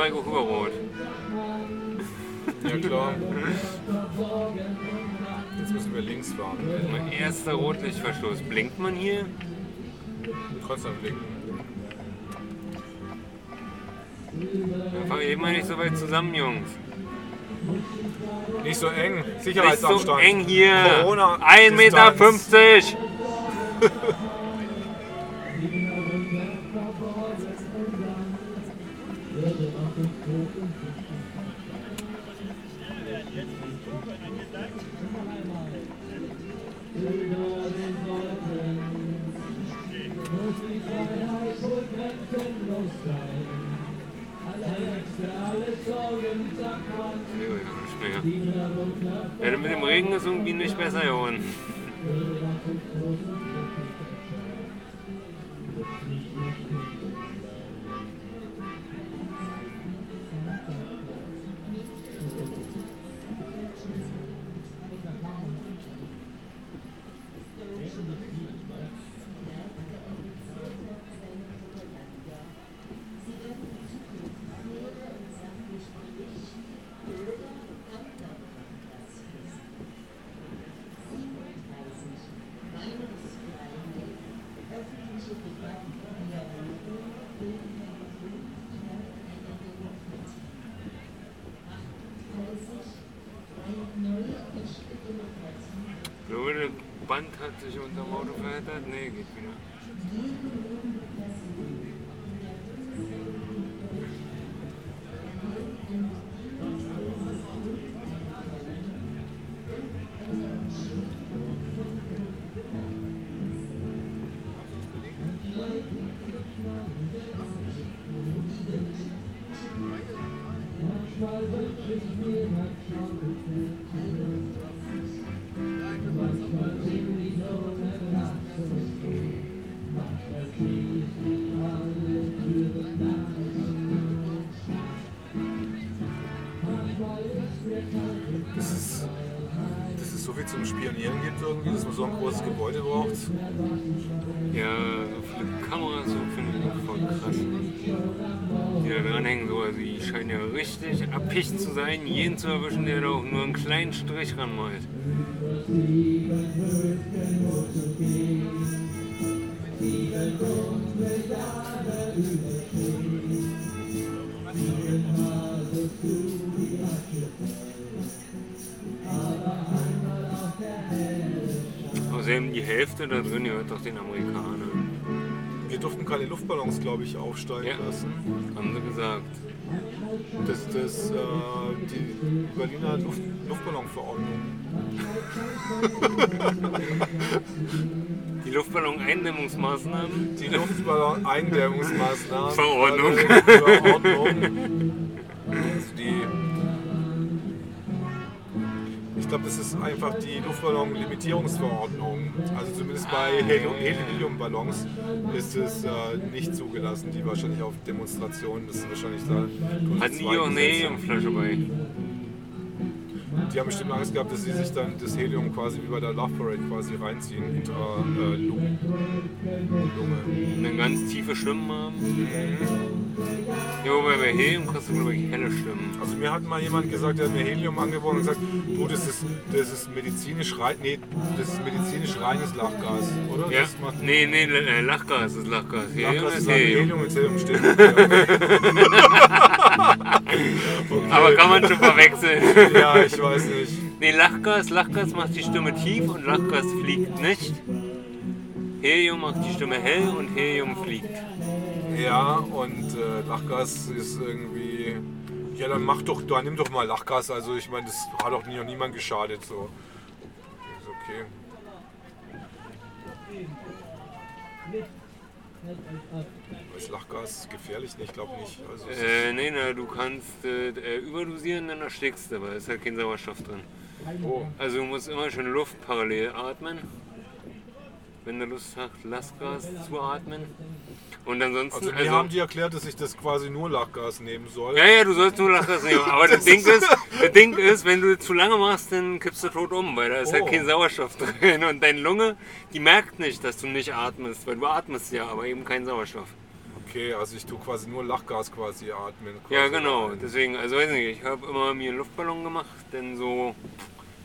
Zwei Rüberrot. Ja klar. Jetzt müssen wir links fahren. Mein erster Rotlichtverstoß. Blinkt man hier? Dann blinken. Dann fahr eben mal nicht so weit zusammen, Jungs. Nicht so eng. Nicht so Sicherheitsabstand. eng hier. Corona 1,50 Meter. ja, mit dem Regen ist irgendwie nicht besser geworden. Verheddert. Nee, geht so ein großes Gebäude braucht. Ja, so viele Kameras, so finde ich voll krass. Die da dranhängen, so, also die scheinen ja richtig erpicht zu sein, jeden zu erwischen, der da auch nur einen kleinen Strich ranmalt. Außerdem die Hälfte da drin gehört doch den Amerikanern. Wir durften keine Luftballons, glaube ich, aufsteigen Ja. lassen. Haben sie gesagt. Das, das, äh, die Berliner Luft, Luftballonverordnung. Die Luftballon-Eindämmungsmaßnahmen. Die Luftballon-Eindämmungsmaßnahmen. Verordnung. Verordnung. Glaube, das ist einfach die Luftballon-Limitierungsverordnung. Also zumindest bei Helium- Heliumballons ist es äh, nicht zugelassen, die wahrscheinlich auf Demonstrationen, das ist wahrscheinlich da. Auch eine Heliumflasche bei? Die haben bestimmt Angst gehabt, dass sie sich dann das Helium quasi wie bei der Love Parade quasi reinziehen, intra äh, Lunge. Lunge. Eine ganz tiefe Stimmen haben. Ja, wobei bei Helium kostet glaube ich helle Stimmen. Also mir hat mal jemand gesagt, der hat mir Helium angeboten und gesagt, du, das ist, das ist medizinisch rein, nee, das ist medizinisch reines Lachgas, oder? Ja? Das macht Nee, nee, äh, Lachgas ist Lachgas. Helium Lachgas ist ist Helium. Helium und Helium stimmt. Aber kann man schon verwechseln. ja, ich weiß nicht. Nee, Lachgas, Lachgas macht die Stimme tief und Lachgas fliegt nicht. Helium macht die Stimme hell und Helium fliegt. Ja, und äh, Lachgas ist irgendwie. Ja, dann mach doch, dann nimm doch mal Lachgas. Also ich meine, das hat auch nie, noch niemand geschadet. So. Ist okay. Ist Lachgas gefährlich? Ich glaube nicht. Also, Äh, nee, na, du kannst äh, äh, überdosieren, dann erstickst du, aber es ist halt kein Sauerstoff drin. oh, Also du musst immer schön Luft parallel atmen. Wenn du Lust hast, Lastgas zu atmen. Und ansonsten, also mir also, haben die erklärt, dass ich das quasi nur Lachgas nehmen soll. ja, ja, du sollst nur Lachgas nehmen. Aber das Ding ist, das Ding ist, wenn du zu lange machst, dann kippst du tot um, weil da ist Oh. halt kein Sauerstoff drin. Und deine Lunge, die merkt nicht, dass du nicht atmest, weil du atmest ja, aber eben keinen Sauerstoff. Okay, also ich tue quasi nur Lachgas quasi atmen. Quasi Ja, genau. rein. Deswegen, also weiß nicht, ich habe immer mir einen Luftballon gemacht, dann so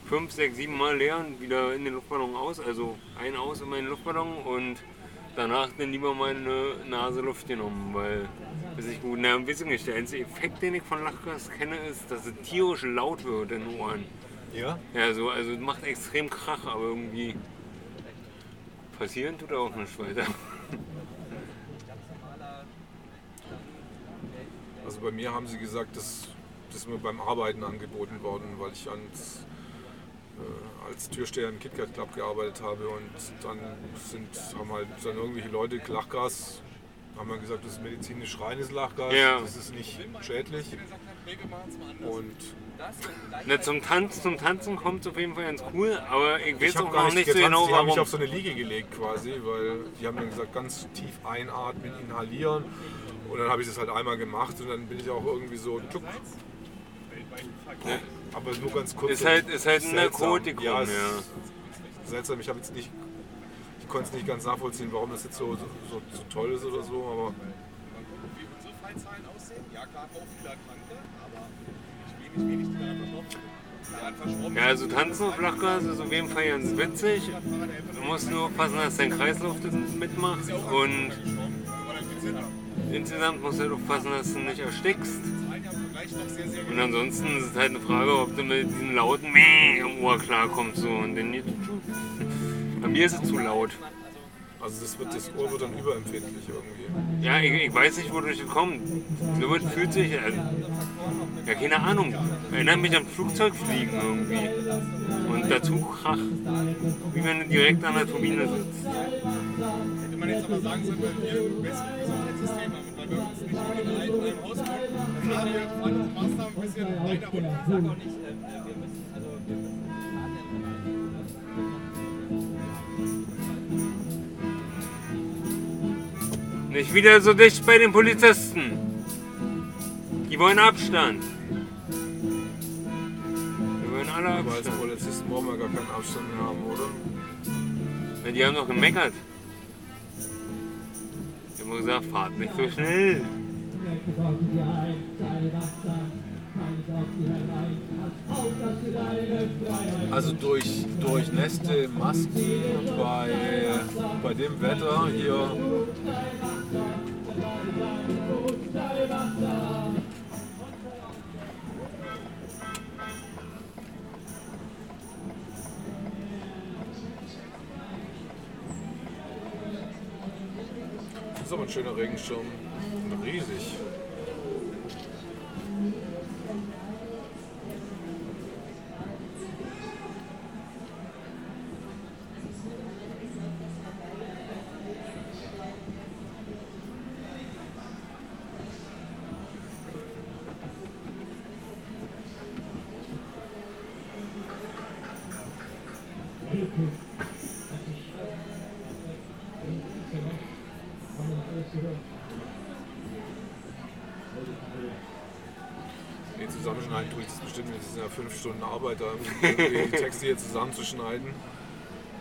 fünf, sechs, sieben Mal leer und wieder in den Luftballon aus. Also ein aus in meinen Luftballon und danach dann lieber meine Nase Luft genommen, weil das ist gut. Na, ich nicht, der einzige Effekt, den ich von Lachgas kenne, ist, dass es tierisch laut wird in den Ohren. Ja? Ja, so, also es macht extrem Krach, aber irgendwie passieren tut auch nicht weiter. Also bei mir haben sie gesagt, das, das ist mir beim Arbeiten angeboten worden, weil ich ans, äh, als Türsteher im KitKat Club gearbeitet habe und dann sind, haben halt dann irgendwelche Leute Lachgas, haben dann gesagt, das ist medizinisch reines Lachgas, Ja. das ist nicht schädlich. Und Na, zum, Tanz, zum Tanzen kommt es auf jeden Fall ganz cool, aber ich weiß ich habe auch gar noch nicht nicht so getanzt, genau die haben mich warum. auf so eine Liege gelegt quasi, weil die haben dann gesagt, ganz tief einatmen, inhalieren. Und dann habe ich das halt einmal gemacht und dann bin ich auch irgendwie so tuck. Aber nur ganz kurz. Ist halt- ist halt ein. Narkotikum, ja. ja. Seltsam, ich habe jetzt nicht. Ich konnte es nicht ganz nachvollziehen, warum das jetzt so, so, so, so toll ist oder so, aber Wie unsere Fallzahlen aussehen? Ja, also Tanzen auf Lachgas ist auf jeden Fall ganz witzig. Du musst nur aufpassen, dass dein Kreislauf das mitmacht und insgesamt musst du halt aufpassen, dass du nicht erstickst. Und ansonsten ist es halt eine Frage, ob du mit diesem lauten Mäh im Ohr klarkommst. So. Und dann. Bei mir ist es zu laut. Also das, wird, das Ohr wird dann überempfindlich irgendwie. Ja, ich, ich weiß nicht, wodurch es kommt. So wird fühlt sich, also, ja, keine Ahnung. Erinnert mich an Flugzeugfliegen irgendwie. Und dazu Krach. Wie wenn du direkt an der Turbine sitzt. Hätte man jetzt aber sagen sollen, weil wir ein besseres Gesundheitssystem haben und weil wir uns nicht nur in einem einem Haus wohnen, dann haben wir alle Maßnahmen ein bisschen weiter runter. Nicht wieder so dicht bei den Polizisten. Die wollen Abstand. Die wollen alle Aber als Abstand. Polizisten brauchen wir gar keinen Abstand mehr haben, oder? Ja, die haben doch gemeckert. Die haben gesagt, fahrt nicht so schnell. Also durch, durchnässte Masken bei, bei dem Wetter hier. Das ist aber ein schöner Regenschirm. Riesig. Nee, zusammenschneiden tue ich das bestimmt nicht. Das sind ja fünf Stunden Arbeit, da die Texte hier zusammenzuschneiden.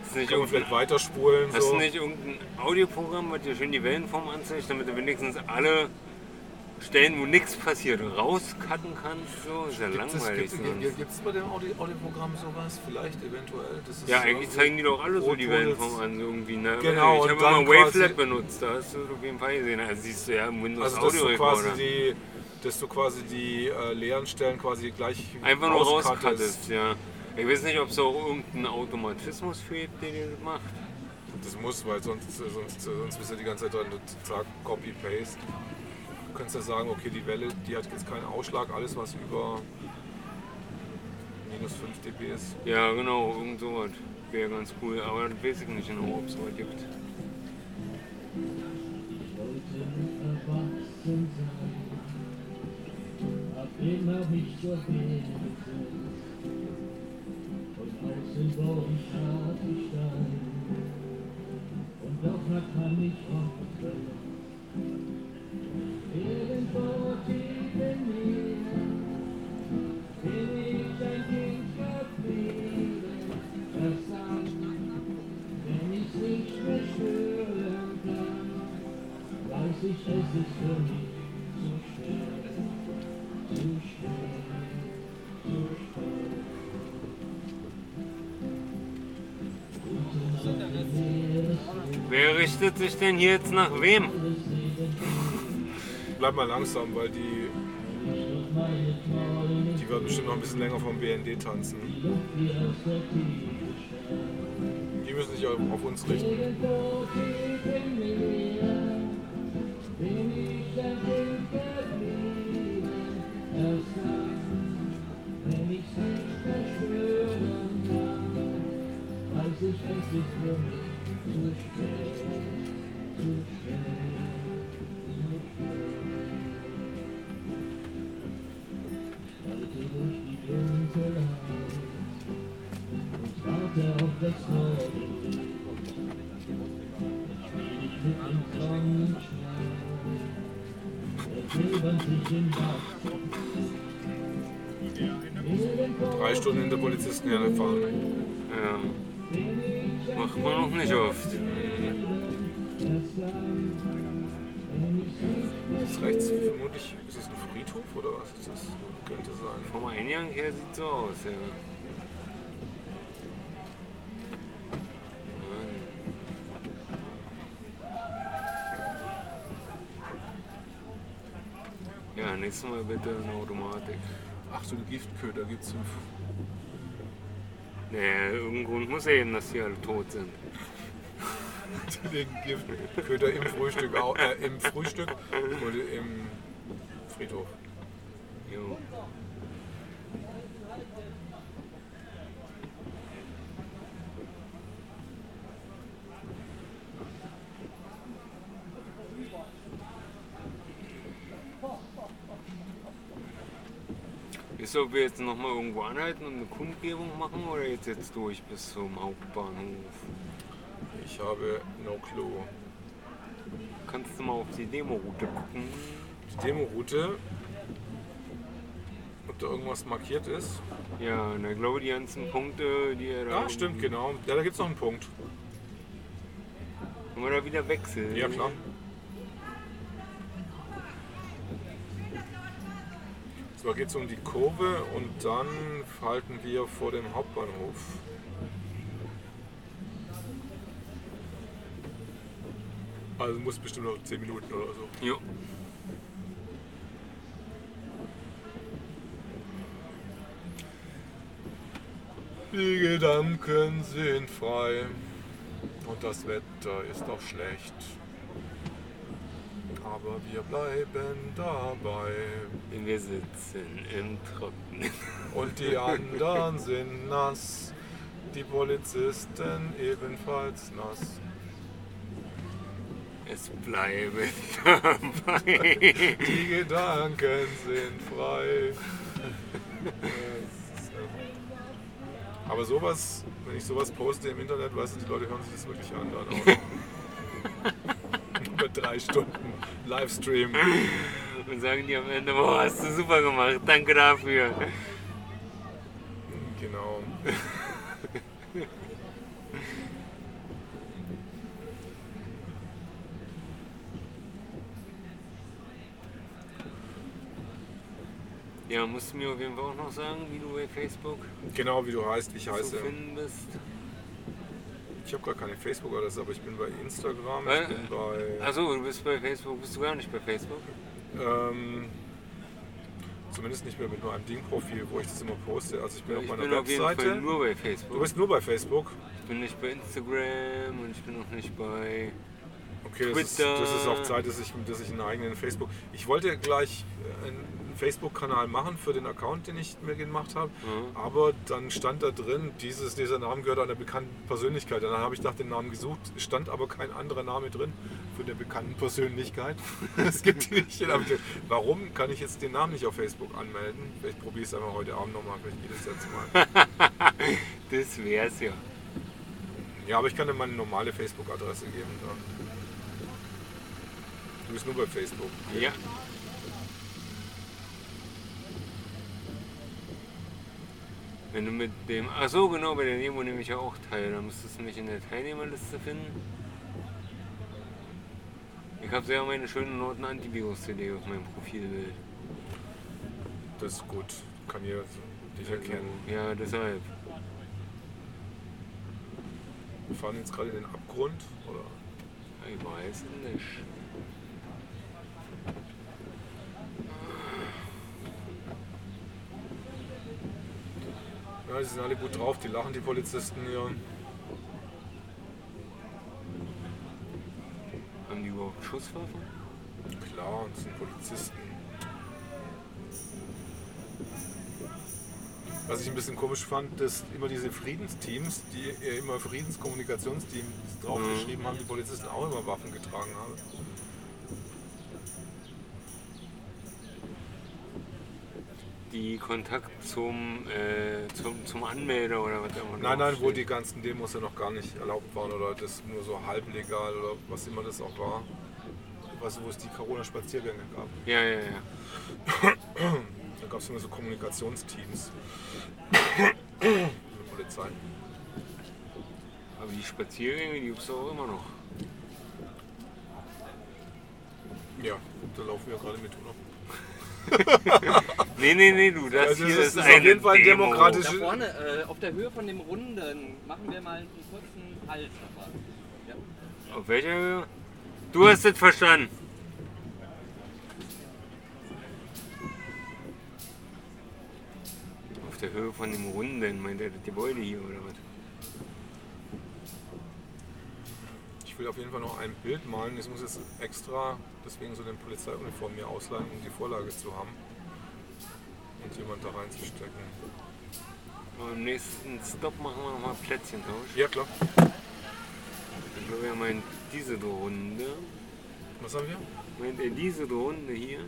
Ist nicht Kann man vielleicht weiterspulen. hast So. du nicht irgendein Audioprogramm, was dir schön die Wellenform anzeigt, damit du wenigstens alle Stellen, wo nichts passiert, rauscutten kannst? So ist ja langweilig. sonst. Gibt es bei dem Audi- Audioprogramm sowas? Vielleicht, eventuell? Das Ja, so eigentlich zeigen die doch alle so die Wellenform an, so irgendwie. Ne? Genau, ich habe immer Wavelab benutzt, da hast du auf jeden Fall gesehen. Also siehst du ja im Windows Also, Audio Recorder. Dass du quasi die äh, leeren Stellen quasi gleich Einfach nur rauscuttest, ja. Ich weiß nicht, ob es auch irgendeinen Automatismus fehlt, dir das macht. Das muss, weil sonst, sonst, sonst bist du die ganze Zeit dran, zack, Copy-Paste. Du kannst ja sagen, okay, die Welle, die hat jetzt keinen Ausschlag, alles was über. minus 5 dB ist. Ja, genau, irgend sowas. Wäre ganz cool, aber das weiß ich nicht genau, ob es sowas gibt. Immer mich zur Wehr gesetzt. Und außen war richtet sich denn hier jetzt nach wem? Bleib mal langsam, weil die. Die werden bestimmt noch ein bisschen länger vom BND tanzen. Die müssen sich auf uns richten. Drei Stunden hinter Polizisten herfahren. Ja. Macht man auch nicht oft. ist rechts vermutlich. Ist das ein Friedhof oder was ist das? Könnte sein. Vom Eingang her sieht so aus, ja. Ja, nächstes Mal bitte eine Automatik. Ach, so ein Giftköder gibt es. Naja, irgendein Grund muss eben, dass die alle tot sind. Den Giftköder im Frühstück, au- äh, im Frühstück oder im Friedhof. Jo. Ist ob wir jetzt nochmal irgendwo anhalten und eine Kundgebung machen oder jetzt jetzt durch bis zum Hauptbahnhof? Ich habe no clue. Kannst du mal auf die Demo-Route gucken? Die Demo-Route, ob da irgendwas markiert ist. Ja, na, ich glaube die ganzen Punkte, die er da. Ja, stimmt, genau. Ja, da gibt es noch einen Punkt. Können wir da wieder wechseln? Ja, klar. So, geht es um die Kurve und dann halten wir vor dem Hauptbahnhof. Also muss bestimmt noch 10 Minuten oder so. Jo. Die Gedanken sind frei und das Wetter ist auch schlecht. Aber wir bleiben dabei Wir sitzen im Trocknen. und die anderen sind nass. Die Polizisten ebenfalls nass. Es bleiben dabei. Die Gedanken sind frei. Aber sowas, wenn ich sowas poste im Internet, weißt du, die Leute hören sich das wirklich an. Dann auch. Drei Stunden Livestream. Und sagen die am Ende, boah, hast du super gemacht, danke dafür. Genau. Ja, musst du mir auf jeden Fall auch noch sagen, wie du bei Facebook Genau wie du heißt, wie ich zu heiße. finden bist. Ich habe gar keine Facebook-Adresse, aber ich bin bei Instagram, Äh, ich bin bei. Achso, du bist bei Facebook, bist du gar nicht bei Facebook? Ähm, zumindest nicht mehr mit nur einem Ding-Profil, wo ich das immer poste. Also ich bin auf ich meiner bin auf jeden Webseite. Fall nur bei du Facebook. bist nur bei Facebook. Ich bin nicht bei Instagram und ich bin auch nicht bei Okay, das ist, Twitter. das ist auch Zeit, dass ich, dass ich einen eigenen Facebook. Ich wollte gleich äh, Facebook-Kanal machen für den Account, den ich mir gemacht habe. Mhm. Aber dann stand da drin, dieses, dieser Name gehört einer bekannten Persönlichkeit. Dann habe ich nach dem Namen gesucht, stand aber kein anderer Name drin für eine bekannten Persönlichkeit. Es gibt die nicht. Warum kann ich jetzt den Namen nicht auf Facebook anmelden? Vielleicht probiere ich es einfach heute Abend nochmal, vielleicht geht es jetzt mal. Das wär's ja. Ja, aber ich kann dir meine normale Facebook-Adresse geben. Da. Du bist nur bei Facebook. Ja. Wenn du mit dem. Ach so, genau, bei der Nemo nehme ich ja auch teil. Da müsstest du mich in der Teilnehmerliste finden. Ich habe sehr meine schönen Noten Antivirus-CD auf meinem Profilbild. Das ist gut. Kann jeder dich erkennen. Ja, deshalb. Wir fahren jetzt gerade in den Abgrund. Oder? Ich weiß nicht. Ja, die sind alle gut drauf. Die lachen, die Polizisten hier. Haben die überhaupt Schusswaffen? Klar, das sind Polizisten. Was ich ein bisschen komisch fand, dass immer diese Friedensteams, die immer Friedenskommunikationsteams draufgeschrieben haben, die Polizisten auch immer Waffen getragen haben. Die Kontakt zum, äh, zum, zum Anmelder oder was immer Nein, nein, wo die ganzen Demos ja noch gar nicht erlaubt waren oder das nur so halblegal oder was immer das auch war. Weißt du, wo es die Corona-Spaziergänge gab? Ja, ja, ja. Da gab es immer so Kommunikationsteams. Mit der Polizei. Aber die Spaziergänge, die gibt es auch immer noch. Ja, da laufen wir gerade mit, oder? Nee, nee, nee, du, das Also hier es ist, ist auf jeden Fall ein Demo. demokratisch- Da vorne, äh, auf der Höhe von dem Runden, machen wir mal einen kurzen Halt. nochmal. Ja. Auf welcher Höhe? Du hast es verstanden. Auf der Höhe von dem Runden, meint er das Gebäude hier oder was? Ich will auf jeden Fall noch ein Bild malen. Ich muss jetzt extra deswegen so eine Polizeiuniform mir ausleihen, um die Vorlage zu haben. Und jemand da reinzustecken. Beim nächsten Stop machen wir nochmal Plätzchentausch. Ja, klar. Ich glaube, er meint diese Runde. Was haben wir? Meint er diese Runde hier?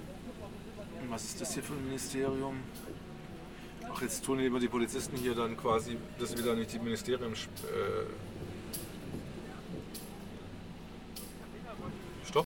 Was ist das hier für ein Ministerium? Ach, jetzt tun immer die Polizisten hier dann quasi, dass wir da nicht die Ministeriumsschilder